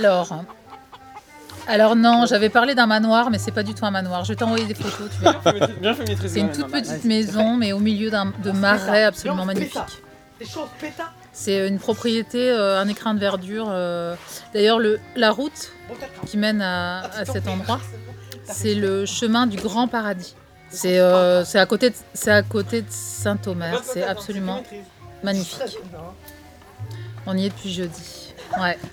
Alors, alors non, j'avais parlé d'un manoir, mais c'est pas du tout un manoir. Je vais t'envoyer des photos, tu verras. C'est une toute petite maison, mais au milieu d'un de marais absolument magnifique. C'est une propriété, euh, un écrin de verdure. euh. D'ailleurs, le- la route qui mène à, à cet endroit, c'est le chemin du Grand Paradis. C'est euh, c'est à côté de, c'est à côté de Saint-Omer. C'est absolument magnifique. On y est depuis jeudi. Ouais.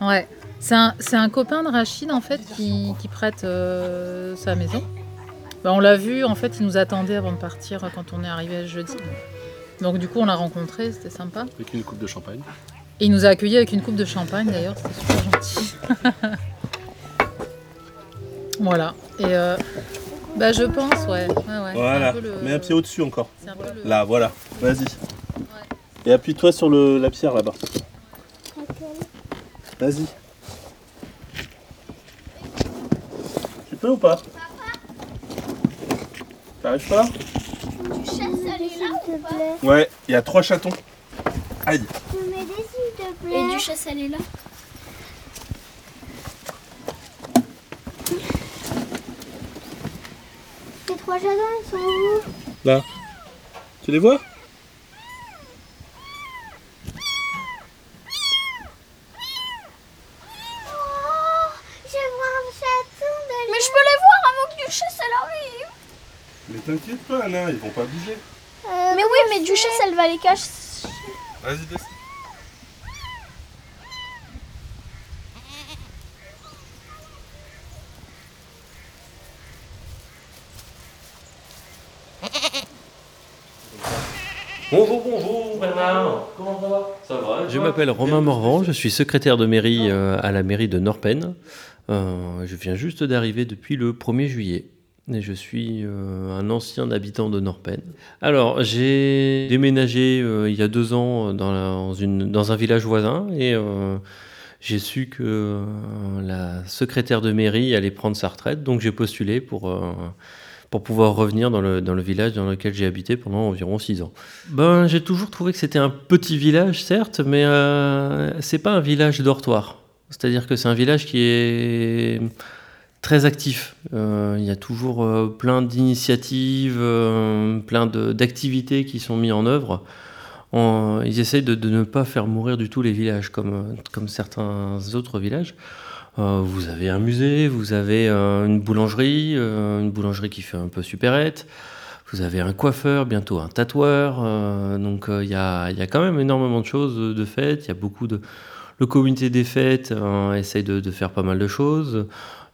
Ouais. C'est un, un copain de Rachid en fait qui, qui prête euh, sa maison. Bah, on l'a vu, en fait, il nous attendait avant de partir quand on est arrivé jeudi. Donc du coup, on l'a rencontré, c'était sympa. Avec une coupe de champagne. Et il nous a accueillis avec une coupe de champagne d'ailleurs, c'était super gentil. voilà. Et euh, bah je pense, ouais. ouais, ouais. C'est un Voilà. peu le- Mets un pied au-dessus encore. c'est un peu le- Là, voilà. Vas-y. Et appuie-toi sur le, la pierre là-bas. Vas-y. Tu peux ou pas T'arrives pas Tu chasses elle est là ou pas Ouais, il y a trois chatons. Aïe. Tu mets des s'il te plaît. Et du chasse elle est là. Les trois jardins, ils sont où? Là. Tu les vois Oh, je vois un chaton de Mais je peux les voir avant que du chasse elle arrive. Mais t'inquiète pas, Anna, ils vont pas bouger. mais oui, mais du chasse elle va les cacher. Vas-y. Bonjour, bonjour Bernard, comment ça va? Ça va Je m'appelle Romain Morvan, je suis secrétaire de mairie euh, à la mairie de Norpen. Euh, je viens juste d'arriver depuis le 1er juillet. Et je suis euh, un ancien habitant de Norpen. Alors, j'ai déménagé euh, il y a deux ans dans, une- dans un village voisin et euh, j'ai su que la secrétaire de mairie allait prendre sa retraite, donc j'ai postulé pour, pour pouvoir revenir dans le, dans le village dans lequel j'ai habité pendant environ six ans. Ben, j'ai toujours trouvé que c'était un petit village, certes, mais c'est pas un village dortoir. C'est-à-dire que c'est un village qui est très actif. Euh, Il y a toujours euh, plein d'initiatives, euh, plein d'activités qui sont mises en œuvre. Ils essayent de, ne pas faire mourir du tout les villages, comme, comme certains autres villages. Vous avez un musée, vous avez une boulangerie, une boulangerie qui fait un peu supérette. Vous avez un coiffeur, bientôt un tatoueur. donc il y, a, quand même énormément de choses de, fêtes. Il y a beaucoup de... Le comité des fêtes euh, essaye de faire pas mal de choses.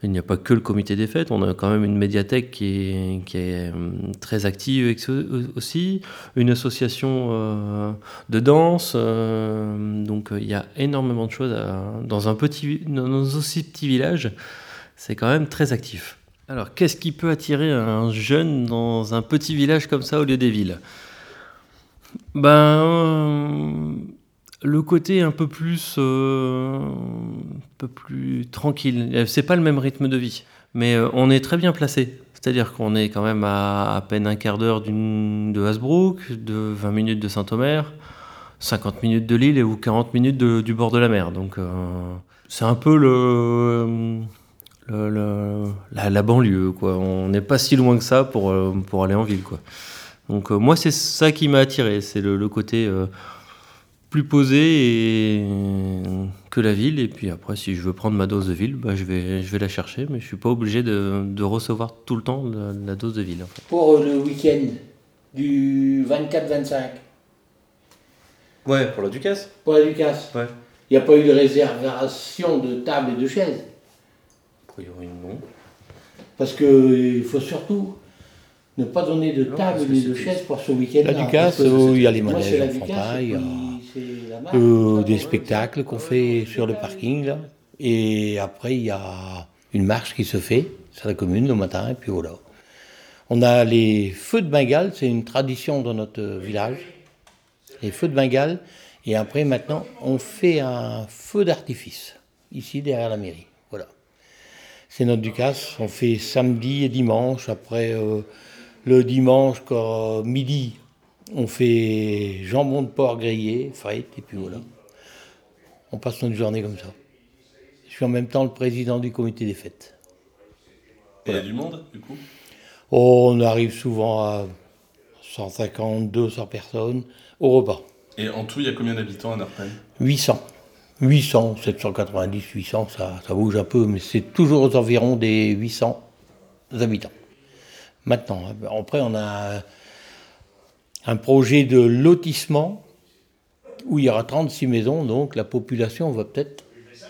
Il n'y a pas que le comité des fêtes, on a quand même une médiathèque qui est, euh, très active aussi, une association euh, de danse. euh, donc il y a énormément de choses à- dans un petit, dans aussi petit village. C'est quand même très actif. Alors, qu'est-ce qui peut attirer un jeune dans un petit village comme ça au lieu des villes? Ben, le côté un peu plus, euh, un peu plus tranquille. Euh, C'est pas le même rythme de vie, mais euh, on est très bien placé. C'est-à-dire qu'on est quand même à à peine un quart d'heure de Hasbrook, de 20 minutes de Saint-Omer, 50 minutes de Lille et ou 40 minutes du bord de la mer. Donc, c'est un peu le, la, banlieue, quoi. On n'est pas si loin que ça pour, pour aller en ville, quoi. Donc, moi, c'est ça qui m'a attiré, c'est le, côté plus posé et, que la ville. Et puis après, si je veux prendre ma dose de ville, bah, je, vais, je vais la chercher, mais je suis pas obligé de, de recevoir tout le temps la, la dose de ville. en fait. Pour le week-end du 24-25, Ouais, pour la Ducasse. pour la Ducasse, Ouais. il n'y a pas eu de réservation de tables et de chaises. A priori, non. Parce qu'il faut surtout ne pas donner de Non, que ni de chaises pour ce week-end-là. La Ducasse, où il y a les manèges Ducasse, enfantins, Euh, des spectacles qu'on fait sur le parking là. Et après il y a une marche qui se fait sur la commune le matin et puis voilà. On a les feux de Bengale, c'est une tradition dans notre village. Les feux de Bengale et après maintenant on fait un feu d'artifice ici derrière la mairie. Voilà. C'est notre Ducasse, on fait samedi et dimanche. Après euh, le dimanche quand midi On fait jambon de porc grillé, frites, et puis voilà. On passe notre journée comme ça. Je suis en même temps le président du comité des fêtes. Et il y a du monde, du coup? Oh, on arrive souvent à 150, 200 personnes au repas. Et en tout, il y a combien d'habitants à Norpen 800. 800, 790, 800, ça, ça bouge un peu, mais c'est toujours aux environs des 800 habitants. Maintenant, après, on a un projet de lotissement où il y aura 36 maisons, donc la population va peut-être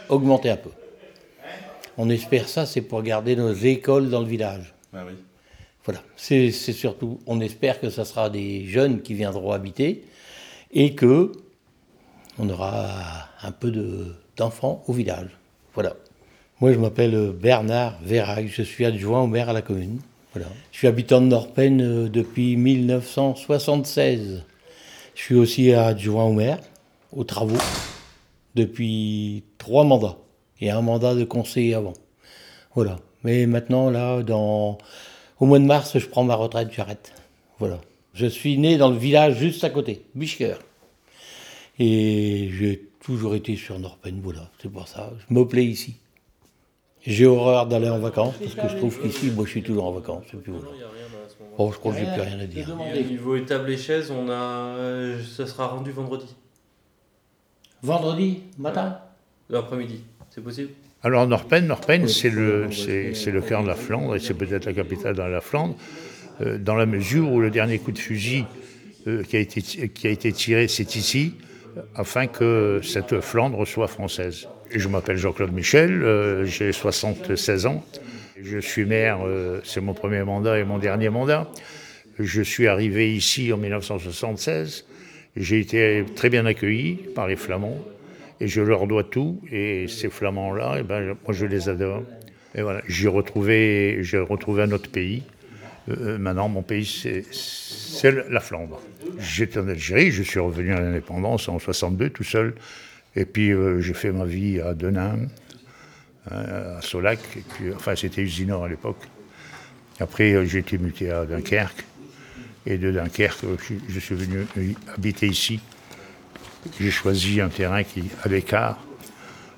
augmenter un peu. On espère ça, c'est pour garder nos écoles dans le village. Ah oui. Voilà, c'est surtout, on espère que ça sera des jeunes qui viendront habiter et que on aura un peu de- d'enfants au village. Voilà. Moi, je m'appelle Bernard Vérac, je suis adjoint au maire à la commune. Je suis habitant de Norpen euh, depuis 1976. Je suis aussi adjoint au maire, aux travaux, depuis trois mandats et un mandat de conseiller avant. Voilà. Mais maintenant, là, au mois de mars, je prends ma retraite, j'arrête. Voilà. Je suis né dans le village juste à côté, Bischker. Et j'ai toujours été sur Norpen, voilà, c'est pour ça. Je me plais ici. J'ai horreur d'aller en vacances, parce que je trouve qu'ici, moi, je suis toujours en vacances. Et puis voilà. Bon, je crois que j'ai plus rien à dire. Et au niveau table et chaises, on a, euh, ça sera rendu vendredi, Vendredi matin l'après-midi. C'est possible? Alors Norpen, Norpen, c'est le, c'est, c'est le cœur de la Flandre et c'est peut-être la capitale dans la Flandre, euh, dans la mesure où le dernier coup de fusil euh, qui, a été, qui a été tiré, c'est ici, afin que cette Flandre soit française. Je m'appelle Jean-Claude Michel, euh, j'ai 76 ans, je suis maire, euh, c'est mon premier mandat et mon dernier mandat. Je suis arrivé ici en 1976, j'ai été très bien accueilli par les Flamands et je leur dois tout. Et ces Flamands-là, eh ben, moi je les adore. Et voilà, j'ai retrouvé, j'ai retrouvé un autre pays. Euh, maintenant, mon pays, c'est, la Flandre. J'étais en Algérie, je suis revenu à l'indépendance en 62 tout seul. Et puis euh, j'ai fait ma vie à Denain, euh, à Solac, enfin c'était Usinor à l'époque. Après, euh, j'ai été muté à Dunkerque. Et de Dunkerque, euh, je, suis venu euh, habiter ici. J'ai choisi un terrain qui à l'écart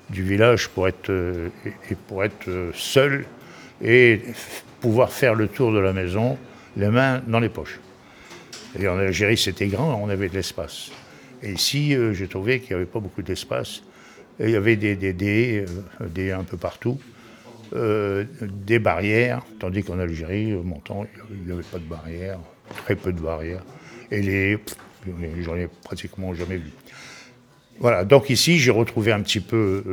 du village pour être, euh, et- pour être euh, seul et pouvoir faire le tour de la maison, les mains dans les poches. Et en Algérie, c'était grand, on avait de l'espace. Et ici, euh, j'ai trouvé qu'il n'y avait pas beaucoup d'espace. Il y avait des, des, des, euh, des un peu partout, euh, des barrières, tandis qu'en Algérie, montant, il n'y avait pas de barrières, très peu de barrières. Et les, j'en ai pratiquement jamais vu. Voilà, donc ici, j'ai retrouvé un petit peu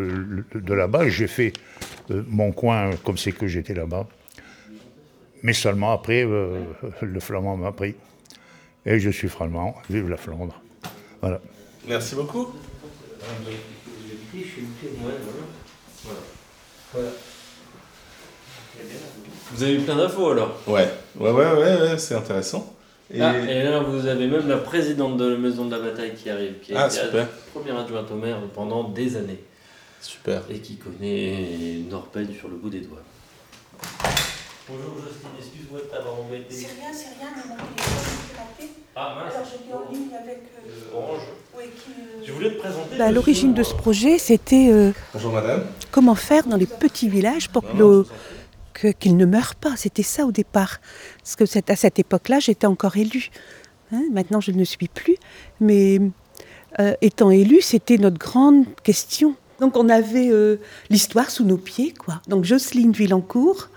de là-bas. J'ai fait mon coin comme c'est que j'étais là-bas. Mais seulement après, euh, le flamand m'a pris. Et je suis flamand. Vive la Flandre. Voilà. Merci beaucoup. Vous avez eu plein d'infos alors Ouais, ouais, ouais, ouais, ouais, c'est intéressant. Et... Ah, et là, vous avez même la présidente de la Maison de la Bataille qui arrive, qui a Ah, été super. première adjointe au maire pendant des années Super. et qui connaît Norpen sur le bout des doigts. Bonjour Justine, excuse-moi de t'avoir embêté. C'est rien, c'est rien, mais mon téléphone est raté. Ah Alors j'étais en ligne avec. euh, Orange. oui, qui, euh, Je voulais te présenter. Bah, L'origine de ce projet, c'était euh, Bonjour madame. comment faire dans les petits villages pour que qu'ils ne meurent pas. C'était ça au départ. Parce que à cette époque-là, j'étais encore élue. Hein, maintenant, je ne le suis plus. Mais euh, étant élue, c'était notre grande question. Donc, on avait euh, l'histoire sous nos pieds, quoi. Donc, Jocelyne Villancourt.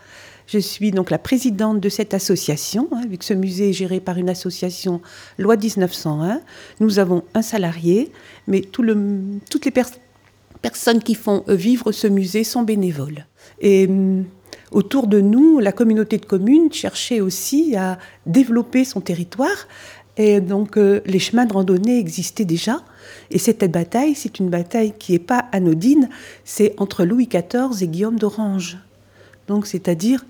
Je suis donc la présidente de cette association, hein, vu que ce musée est géré par une association loi 1901. Nous avons un salarié, mais toutes les pers- personnes qui font euh, vivre ce musée sont bénévoles. Et autour de nous, la communauté de communes cherchait aussi à développer son territoire. Et donc, euh, les chemins de randonnée existaient déjà. Et cette bataille, c'est une bataille qui n'est pas anodine. C'est entre Louis XIV et Guillaume d'Orange. Donc, c'est-à-dire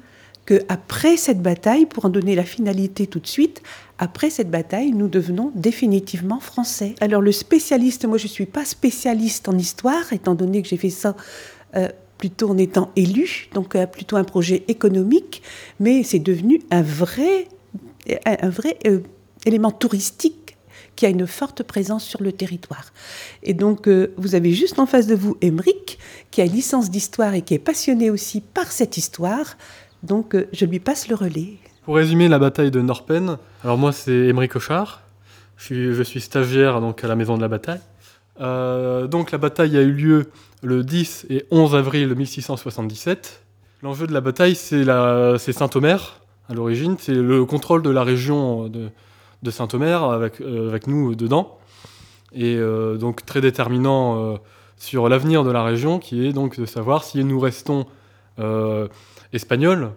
qu'après cette bataille, pour en donner la finalité tout de suite, après cette bataille, nous devenons définitivement français. Alors, le spécialiste, moi, je ne suis pas spécialiste en histoire, étant donné que j'ai fait ça euh, plutôt en étant élu, donc euh, plutôt un projet économique, mais c'est devenu un vrai, un, vrai élément touristique qui a une forte présence sur le territoire. Et donc, euh, vous avez juste en face de vous Emeric, qui a une licence d'histoire et qui est passionné aussi par cette histoire. Donc, euh, je lui passe le relais. Pour résumer la bataille de Norpen, alors moi c'est Émeric Cochard, je suis, je suis, stagiaire donc à la maison de la bataille. Euh, donc la bataille a eu lieu le 10 et 11 avril 1677. L'enjeu de la bataille c'est Saint-Omer à l'origine, c'est le contrôle de la région de, de Saint-Omer avec, euh, avec, nous dedans. Et euh, donc très déterminant sur l'avenir de la région qui est donc de savoir si nous restons espagnols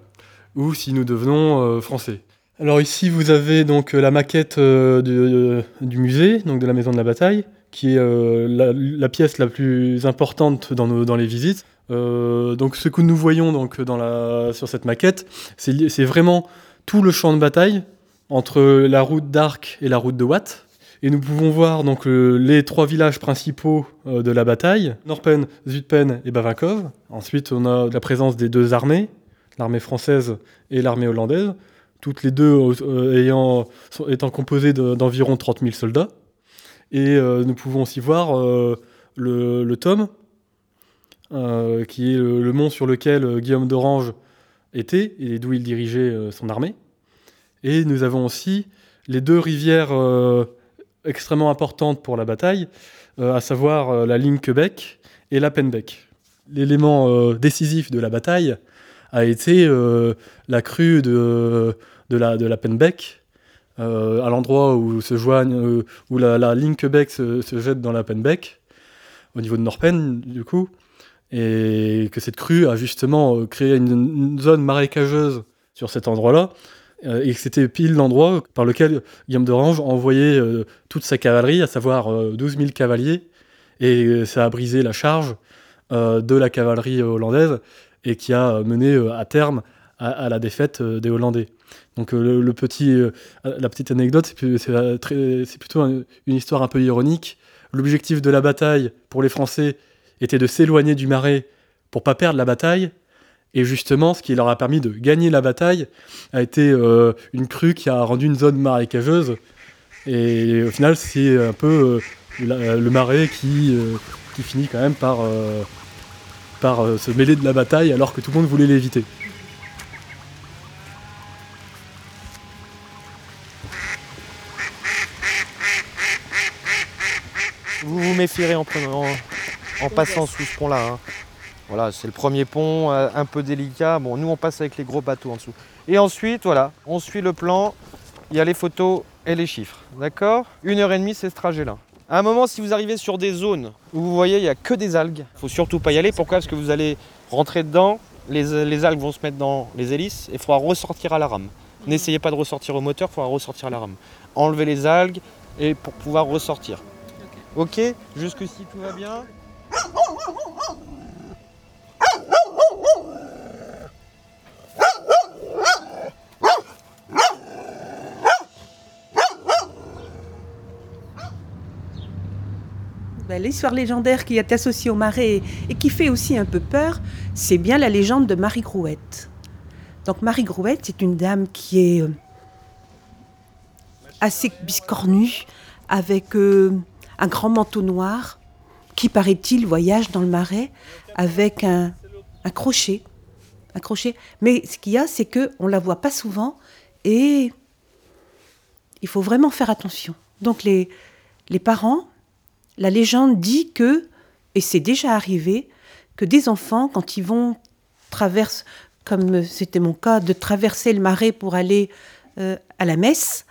ou si nous devenons euh, français. Alors ici, vous avez donc la maquette euh, euh, du musée, donc de la Maison de la Bataille, qui est la, pièce la plus importante dans, nos, dans les visites. donc ce que nous voyons donc dans la, sur cette maquette, c'est vraiment tout le champ de bataille entre la route d'Arc et la route de Watt. Et nous pouvons voir donc les trois villages principaux de la bataille, Norpen, Zutpen et Bavinkov. Ensuite, on a la présence des deux armées, l'armée française et l'armée hollandaise, toutes les deux euh, étant composées d'environ 30 000 soldats. Et euh, nous pouvons aussi voir euh, le, le, Tome, qui est le, mont sur lequel Guillaume d'Orange était et d'où il dirigeait son armée. Et nous avons aussi les deux rivières extrêmement importantes pour la bataille, à savoir la ligne Quebec et la Penbec. L'élément décisif de la bataille, a été euh, la crue de, la, de euh, à l'endroit où se euh, où la, ligne Quebec se, jette dans la Penbec, au niveau de Norpen, du coup, et que cette crue a justement créé une, zone marécageuse sur cet endroit-là, et que c'était pile l'endroit par lequel Guillaume d'Orange envoyait toute sa cavalerie, à savoir 12 000 cavaliers, et ça a brisé la charge de la cavalerie hollandaise et qui a mené euh, à terme à, la défaite euh, des Hollandais. Donc euh, le, petit, la petite anecdote, c'est plutôt une histoire un peu ironique. L'objectif de la bataille pour les Français était de s'éloigner du marais pour pas perdre la bataille. Et justement, ce qui leur a permis de gagner la bataille a été une crue qui a rendu une zone marécageuse. Et au final, c'est un peu le marais qui, qui finit quand même par par euh, se mêler de la bataille alors que tout le monde voulait l'éviter. Vous vous méfierez en passant sous ce pont-là. Hein. Voilà, c'est le premier pont, euh, un peu délicat. Bon, nous on passe avec les gros bateaux en dessous. Et ensuite, voilà, on suit le plan. Il y a les photos et les chiffres. D'accord? Une heure et demie, c'est ce trajet-là. À un moment, si vous arrivez sur des zones où vous voyez il n'y a que des algues, il faut surtout pas y aller. Pourquoi? Parce que vous allez rentrer dedans, les, algues vont se mettre dans les hélices et il faudra ressortir à la rame. N'essayez pas de ressortir au moteur, il faudra ressortir à la rame. Enlevez les algues et pour pouvoir ressortir. Ok? Jusqu'ici tout va bien? L'histoire légendaire qui est associée au marais et qui fait aussi un peu peur, c'est bien la légende de Marie Grouette. Donc Marie Grouette, c'est une dame qui est euh, assez biscornue, avec euh, un grand manteau noir, qui paraît-il voyage dans le marais avec un, crochet. Un crochet. Mais ce qu'il y a, c'est qu'on ne la voit pas souvent et il faut vraiment faire attention. Donc les, les parents la légende dit que, et c'est déjà arrivé, que des enfants, quand ils vont traverser, comme c'était mon cas, de traverser le marais pour aller euh, à la messe,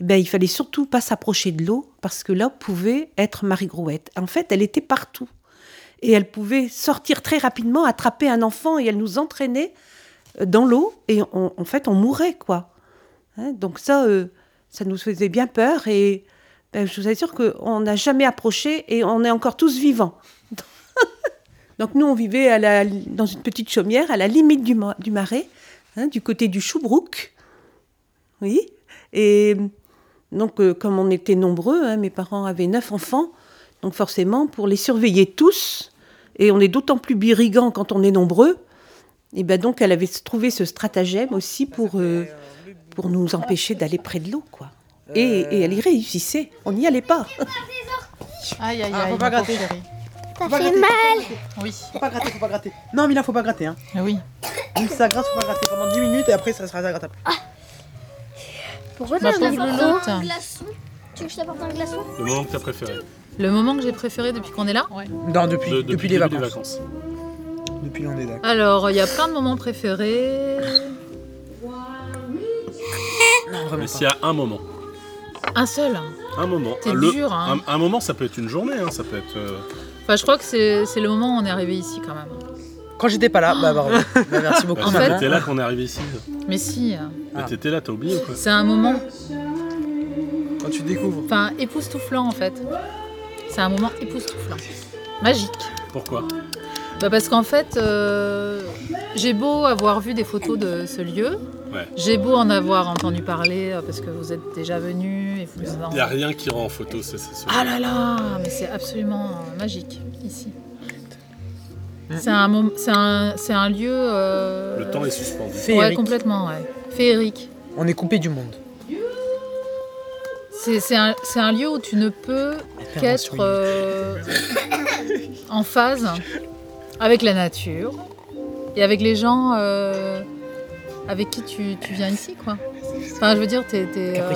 ben, il fallait surtout pas s'approcher de l'eau parce que là pouvait être Marie Grouette. En fait, elle était partout. Et elle pouvait sortir très rapidement, attraper un enfant et elle nous entraînait euh, dans l'eau et en fait on mourait quoi. Hein, donc ça, euh, ça nous faisait bien peur et ben, je vous assure qu'on n'a jamais approché et on est encore tous vivants. Donc nous, on vivait à la, dans une petite chaumière à la limite du, du marais, hein, du côté du Choubrouk. Oui. Et donc, euh, comme on était nombreux, hein, mes parents avaient neuf enfants, donc forcément, pour les surveiller tous, et on est d'autant plus birigant quand on est nombreux, et ben donc elle avait trouvé ce stratagème aussi pour, euh, pour nous empêcher d'aller près de l'eau, quoi. Et, et elle y réussissait. On n'y allait pas. Aïe, aïe, Ah, aïe. faut pas gratter. chérie. Ça Faut pas fait gratter, mal. Oui. Faut pas gratter, faut pas gratter. Non, mais là, faut pas gratter. Hein. Oui. Même si ça gratte, faut pas gratter pendant 10 minutes et après, ça sera grattable. Pourquoi Ma t'as pauvre un louloute. glaçon Tu veux que je t'apporte un glaçon? Le moment que t'as préféré. Le moment que j'ai préféré depuis qu'on est là? Non, depuis, De- depuis, le les début des vacances. Depuis on est d'accord. Alors, il y a plein de moments préférés. Non, vraiment Mais s'il y a un moment. Un seul. Un moment. T'es Le- dur, hein. un, un moment, ça peut être une journée, hein, ça peut être. euh, Enfin, je crois que c'est c'est le moment où on est arrivé ici quand même. Quand j'étais pas là, bah, bravo. Bah, merci beaucoup. bah, En si fait- T'étais là qu'on est arrivé ici. Mais si, Mais t'étais là, t'as oublié ou quoi c'est un moment, Quand tu découvres. enfin, époustouflant en fait. C'est un moment époustouflant. Magique. Pourquoi? Bah parce qu'en fait, euh, j'ai beau avoir vu des photos de ce lieu, Ouais. j'ai beau en avoir entendu parler euh, parce que vous êtes déjà venu et vous Il n'y a rien qui rend en photo, c'est sûr. Ah là là, mais c'est absolument magique ici. C'est un, mom- c'est un, c'est un lieu. euh, Le temps est suspendu. Ouais, Féerique. complètement, ouais. Féerique. On est coupé du monde. C'est c'est un, c'est un lieu où tu ne peux qu'être euh, en phase avec la nature et avec les gens euh, avec qui tu, tu viens ici, quoi. Enfin, je veux dire, t'es, euh,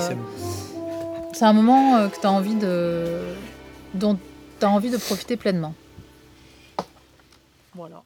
c'est un moment euh, que tu as envie de, dont tu as envie de profiter pleinement. Voilà.